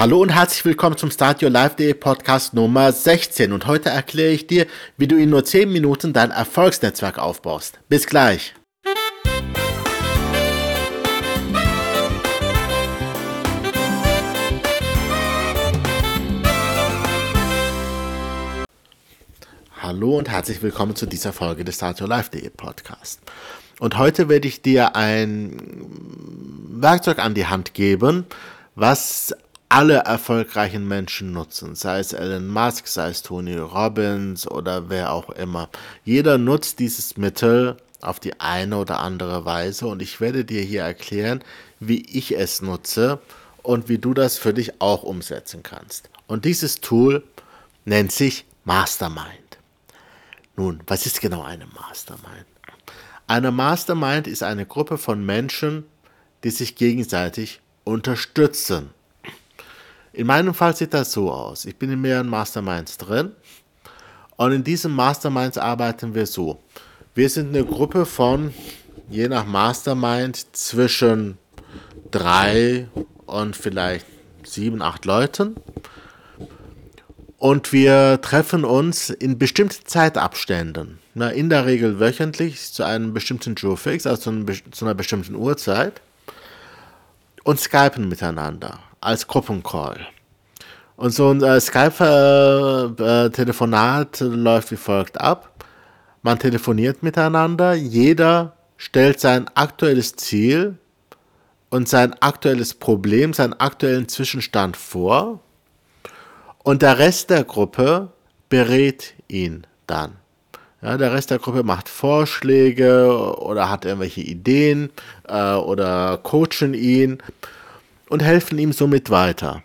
Hallo und herzlich willkommen zum Start Your Life Day Podcast Nummer 16 und heute erkläre ich dir, wie du in nur 10 Minuten dein Erfolgsnetzwerk aufbaust. Bis gleich! Hallo und herzlich willkommen zu dieser Folge des Start Your Life Day Podcast. Und heute werde ich dir ein Werkzeug an die Hand geben, was alle erfolgreichen Menschen nutzen, sei es Elon Musk, sei es Tony Robbins oder wer auch immer. Jeder nutzt dieses Mittel auf die eine oder andere Weise und ich werde dir hier erklären, wie ich es nutze und wie du das für dich auch umsetzen kannst. Und dieses Tool nennt sich Mastermind. Nun, was ist genau eine Mastermind? Eine Mastermind ist eine Gruppe von Menschen, die sich gegenseitig unterstützen. In meinem Fall sieht das so aus. Ich bin in mehreren Masterminds drin und in diesen Masterminds arbeiten wir so. Wir sind eine Gruppe von, je nach Mastermind, zwischen drei und vielleicht sieben, acht Leuten. Und wir treffen uns in bestimmten Zeitabständen. Na, in der Regel wöchentlich zu einem bestimmten Geofix, also zu, einer bestimmten Uhrzeit. Und skypen miteinander als Gruppencall. Und so ein äh, Skype-Telefonat läuft wie folgt ab. Man telefoniert miteinander, jeder stellt sein aktuelles Ziel und sein aktuelles Problem, seinen aktuellen Zwischenstand vor und der Rest der Gruppe berät ihn dann. Ja, der Rest der Gruppe macht Vorschläge oder hat irgendwelche Ideen äh, oder coachen ihn und helfen ihm somit weiter.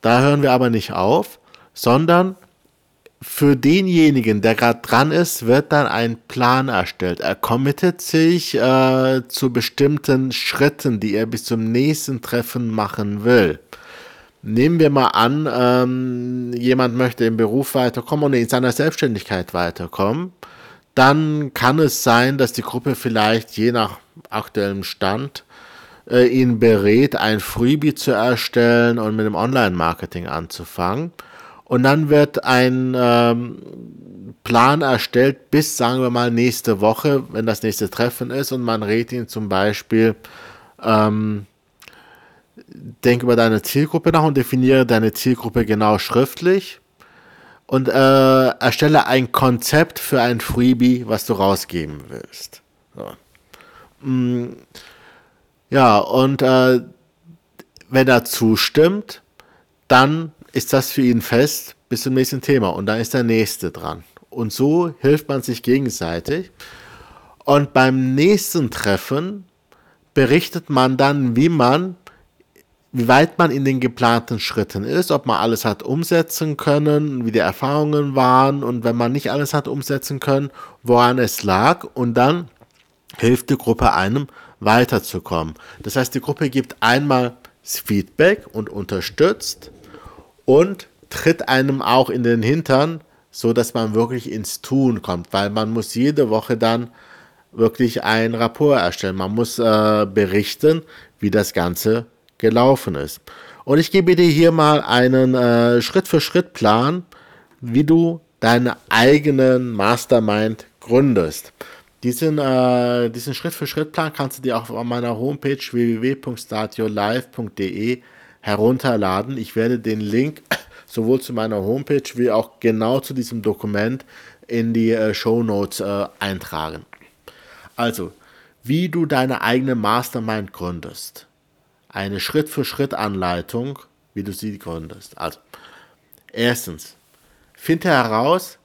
Da hören wir aber nicht auf, sondern für denjenigen, der gerade dran ist, wird dann ein Plan erstellt. Er committet sich äh, zu bestimmten Schritten, die er bis zum nächsten Treffen machen will. Nehmen wir mal an, ähm, jemand möchte im Beruf weiterkommen und in seiner Selbstständigkeit weiterkommen. Dann kann es sein, dass die Gruppe vielleicht je nach aktuellem Stand äh, ihn berät, ein Freebie zu erstellen und mit dem Online-Marketing anzufangen. Und dann wird ein ähm, Plan erstellt bis, sagen wir mal, nächste Woche, wenn das nächste Treffen ist und man rät ihn zum Beispiel, ähm, denk über deine Zielgruppe nach und definiere deine Zielgruppe genau schriftlich und äh, erstelle ein Konzept für ein Freebie, was du rausgeben willst. So. Ja, und äh, wenn er zustimmt, dann ist das für ihn fest bis zum nächsten Thema und dann ist der nächste dran. Und so hilft man sich gegenseitig. Und beim nächsten Treffen berichtet man dann, wie man, wie weit man in den geplanten Schritten ist, ob man alles hat umsetzen können, wie die Erfahrungen waren und wenn man nicht alles hat umsetzen können, woran es lag. Und dann hilft die Gruppe einem weiterzukommen. Das heißt, die Gruppe gibt einmal Feedback und unterstützt und tritt einem auch in den Hintern, so dass man wirklich ins Tun kommt, weil man muss jede Woche dann wirklich ein Rapport erstellen. Man muss äh, berichten, wie das Ganze gelaufen ist. Und ich gebe dir hier mal einen äh, Schritt-für-Schritt-Plan, wie du deine eigenen Mastermind gründest. Diesen, äh, diesen Schritt-für-Schritt-Plan kannst du dir auch auf meiner Homepage www.startyourlife.de herunterladen. Ich werde den Link sowohl zu meiner Homepage wie auch genau zu diesem Dokument in die äh, Show Notes äh, eintragen. Also, wie du deine eigene Mastermind gründest. Eine Schritt-für-Schritt-Anleitung, wie du sie gründest. Also, erstens, finde heraus,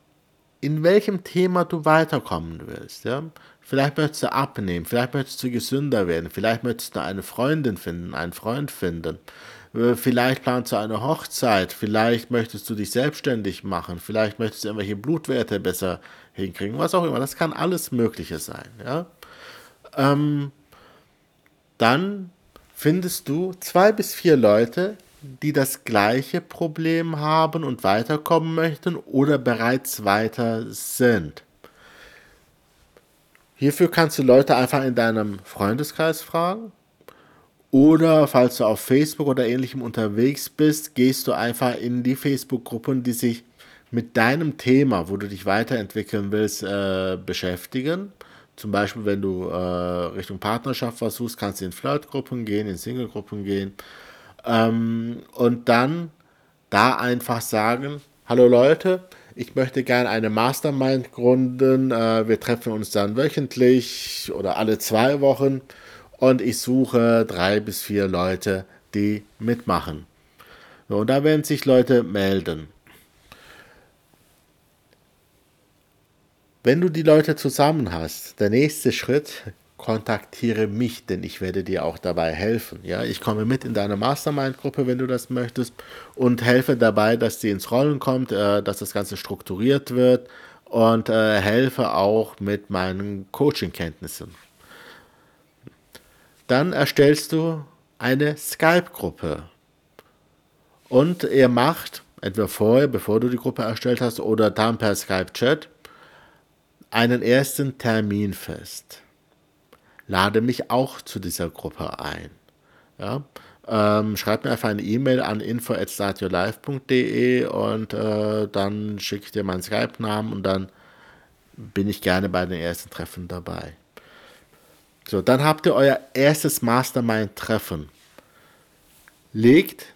in welchem Thema du weiterkommen willst. Ja? Vielleicht möchtest du abnehmen, vielleicht möchtest du gesünder werden, vielleicht möchtest du eine Freundin finden, einen Freund finden. Äh, vielleicht planst du eine Hochzeit, vielleicht möchtest du dich selbstständig machen, vielleicht möchtest du irgendwelche Blutwerte besser hinkriegen, was auch immer. Das kann alles Mögliche sein. Ja? Ähm, dann findest du zwei bis vier Leute, die das gleiche Problem haben und weiterkommen möchten oder bereits weiter sind. Hierfür kannst du Leute einfach in deinem Freundeskreis fragen Oder falls du auf Facebook oder ähnlichem unterwegs bist, gehst du einfach in die Facebook-Gruppen, die sich mit deinem Thema, wo du dich weiterentwickeln willst, äh, beschäftigen. Zum Beispiel, wenn du äh, Richtung Partnerschaft was suchst, kannst du in Flirtgruppen gehen, in Singlegruppen gehen. Ähm, und dann da einfach sagen, hallo Leute, ich möchte gerne eine Mastermind gründen. Äh, wir treffen uns dann wöchentlich oder alle zwei Wochen und ich suche drei bis vier Leute, die mitmachen. So, und da werden sich Leute melden. Wenn du die Leute zusammen hast, der nächste Schritt, kontaktiere mich, denn ich werde dir auch dabei helfen. Ja, ich komme mit in deine Mastermind-Gruppe, wenn du das möchtest, und helfe dabei, dass sie ins Rollen kommt, äh, dass das Ganze strukturiert wird und äh, helfe auch mit meinen Coaching-Kenntnissen. Dann erstellst du eine Skype-Gruppe und ihr macht entweder vorher, bevor du die Gruppe erstellt hast, oder dann per Skype-Chat einen ersten Termin fest. Lade mich auch zu dieser Gruppe ein. Ja? Ähm, schreib mir einfach eine E-Mail an info.startyourlife.de und äh, dann schicke ich dir meinen Skype-Namen und dann bin ich gerne bei den ersten Treffen dabei. So, dann habt ihr euer erstes Mastermind-Treffen. Legt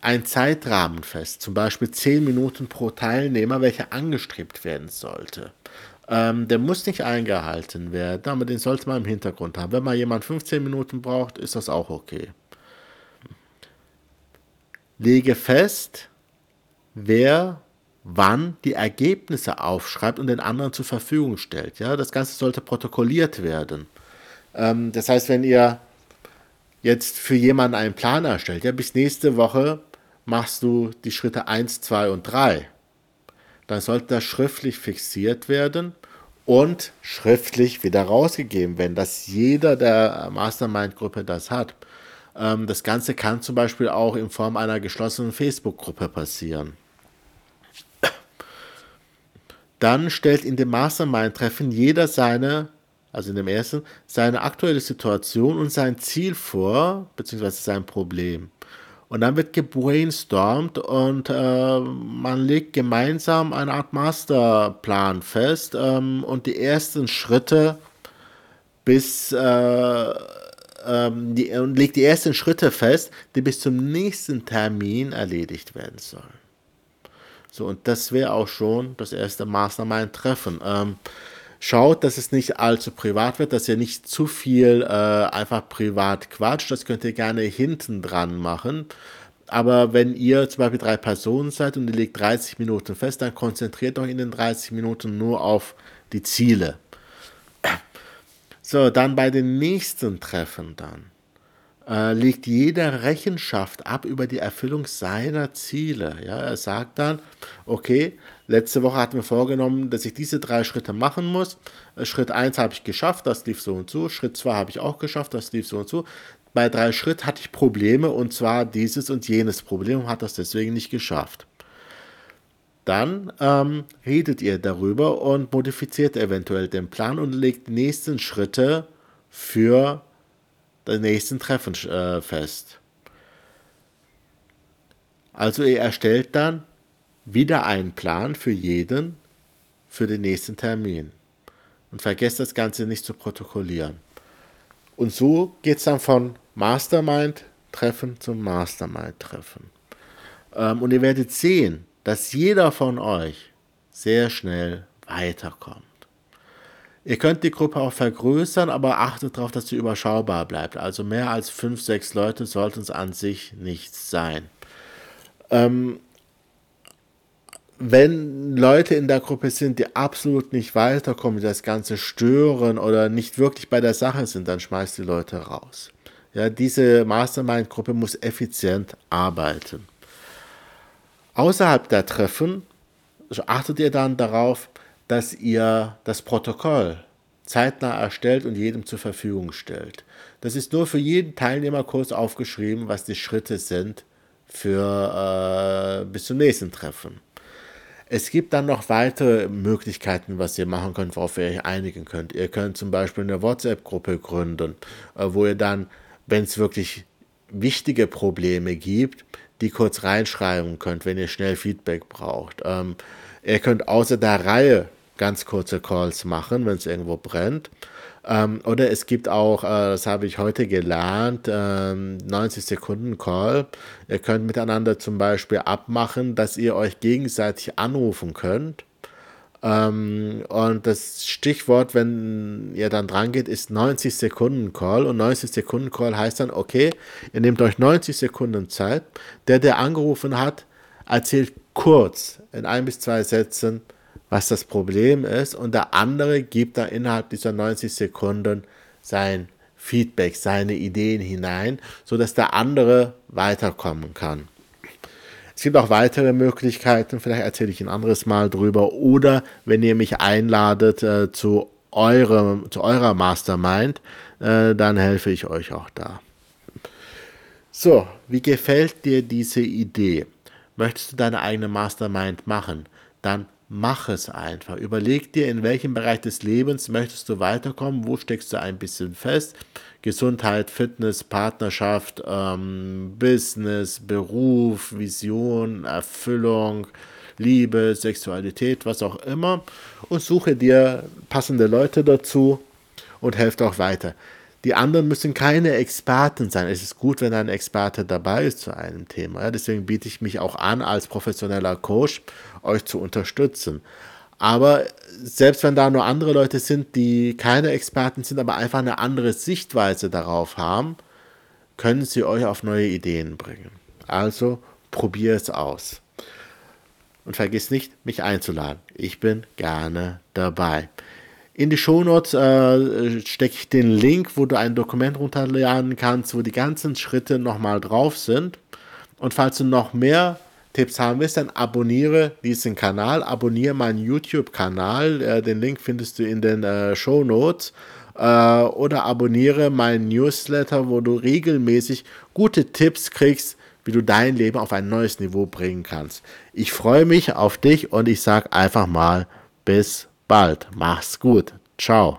einen Zeitrahmen fest, zum Beispiel 10 Minuten pro Teilnehmer, welcher angestrebt werden sollte. Ähm, der muss nicht eingehalten werden, aber den sollte man im Hintergrund haben. Wenn mal jemand 15 Minuten braucht, ist das auch okay. Lege fest, wer wann die Ergebnisse aufschreibt und den anderen zur Verfügung stellt. Ja, das Ganze sollte protokolliert werden. Ähm, das heißt, wenn ihr jetzt für jemanden einen Plan erstellt, ja, bis nächste Woche machst du die Schritte 1, 2 und 3 dann sollte das schriftlich fixiert werden und schriftlich wieder rausgegeben werden, dass jeder der Mastermind-Gruppe das hat. Ähm, das Ganze kann zum Beispiel auch in Form einer geschlossenen Facebook-Gruppe passieren. Dann stellt in dem Mastermind-Treffen jeder seine, also in dem ersten, seine aktuelle Situation und sein Ziel vor, beziehungsweise sein Problem. Und dann wird gebrainstormt und äh, man legt gemeinsam eine Art Masterplan fest ähm, und die ersten Schritte bis äh, ähm, die, und legt die ersten Schritte fest, die bis zum nächsten Termin erledigt werden sollen. So, und das wäre auch schon das erste Mastermind-Treffen. Ähm, Schaut, dass es nicht allzu privat wird, dass ihr nicht zu viel äh, einfach privat quatscht. Das könnt ihr gerne hinten dran machen. Aber wenn ihr zum Beispiel drei Personen seid und ihr legt 30 Minuten fest, dann konzentriert euch in den 30 Minuten nur auf die Ziele. So, dann bei den nächsten Treffen dann äh, legt jeder Rechenschaft ab über die Erfüllung seiner Ziele. Ja, er sagt dann, okay, letzte Woche hatten wir vorgenommen, dass ich diese drei Schritte machen muss. Äh, Schritt 1 habe ich geschafft, das lief so und so. Schritt 2 habe ich auch geschafft, das lief so und so. Bei drei Schritt hatte ich Probleme und zwar dieses und jenes Problem und hat das deswegen nicht geschafft. Dann ähm, redet ihr darüber und modifiziert eventuell den Plan und legt die nächsten Schritte für den nächsten Treffen äh, fest. Also ihr erstellt dann wieder einen Plan für jeden für den nächsten Termin. Und vergesst das Ganze nicht zu protokollieren. Und so geht es dann von Mastermind-Treffen zum Mastermind-Treffen. Ähm, und ihr werdet sehen, dass jeder von euch sehr schnell weiterkommt. Ihr könnt die Gruppe auch vergrößern, aber achtet darauf, dass sie überschaubar bleibt. Also mehr als fünf, sechs Leute sollten es an sich nicht sein. Ähm, wenn Leute in der Gruppe sind, die absolut nicht weiterkommen, die das Ganze stören oder nicht wirklich bei der Sache sind, dann schmeißt die Leute raus. Ja, diese Mastermind-Gruppe muss effizient arbeiten. Außerhalb der Treffen achtet ihr dann darauf, dass ihr das Protokoll zeitnah erstellt und jedem zur Verfügung stellt. Das ist nur für jeden Teilnehmerkurs aufgeschrieben, was die Schritte sind für äh, bis zum nächsten Treffen. Es gibt dann noch weitere Möglichkeiten, was ihr machen könnt, worauf ihr euch einigen könnt. Ihr könnt zum Beispiel eine WhatsApp-Gruppe gründen, äh, wo ihr dann, wenn es wirklich wichtige Probleme gibt, die kurz reinschreiben könnt, wenn ihr schnell Feedback braucht. Ähm, ihr könnt außer der Reihe ganz kurze Calls machen, wenn es irgendwo brennt. Ähm, oder es gibt auch, äh, das habe ich heute gelernt, ähm, 90 Sekunden Call. Ihr könnt miteinander zum Beispiel abmachen, dass ihr euch gegenseitig anrufen könnt. Ähm, und das Stichwort, wenn ihr dann dran geht, ist 90 Sekunden Call. Und 90 Sekunden Call heißt dann, okay, ihr nehmt euch 90 Sekunden Zeit. Der, der angerufen hat, erzählt kurz in ein bis zwei Sätzen, was das Problem ist und der andere gibt da innerhalb dieser 90 Sekunden sein Feedback, seine Ideen hinein, sodass der andere weiterkommen kann. Es gibt auch weitere Möglichkeiten, vielleicht erzähle ich ein anderes Mal drüber oder wenn ihr mich einladet äh, zu, eurem, zu eurer Mastermind, äh, dann helfe ich euch auch da. So, wie gefällt dir diese Idee? Möchtest du deine eigene Mastermind machen? Dann mach es einfach. Überleg dir, in welchem Bereich des Lebens möchtest du weiterkommen, wo steckst du ein bisschen fest. Gesundheit, Fitness, Partnerschaft, ähm, Business, Beruf, Vision, Erfüllung, Liebe, Sexualität, was auch immer. Und suche dir passende Leute dazu und helft auch weiter. Die anderen müssen keine Experten sein. Es ist gut, wenn ein Experte dabei ist zu einem Thema. Deswegen biete ich mich auch an, als professioneller Coach euch zu unterstützen. Aber selbst wenn da nur andere Leute sind, die keine Experten sind, aber einfach eine andere Sichtweise darauf haben, können sie euch auf neue Ideen bringen. Also probier es aus. Und vergiss nicht, mich einzuladen. Ich bin gerne dabei. In die Shownotes äh, stecke ich den Link, wo du ein Dokument runterladen kannst, wo die ganzen Schritte nochmal drauf sind. Und falls du noch mehr Tipps haben willst, dann abonniere diesen Kanal, abonniere meinen YouTube-Kanal. Äh, den Link findest du in den äh, Show Notes. Äh, oder abonniere meinen Newsletter, wo du regelmäßig gute Tipps kriegst, wie du dein Leben auf ein neues Niveau bringen kannst. Ich freue mich auf dich und ich sage einfach mal bis bald. Mach's gut. Ciao.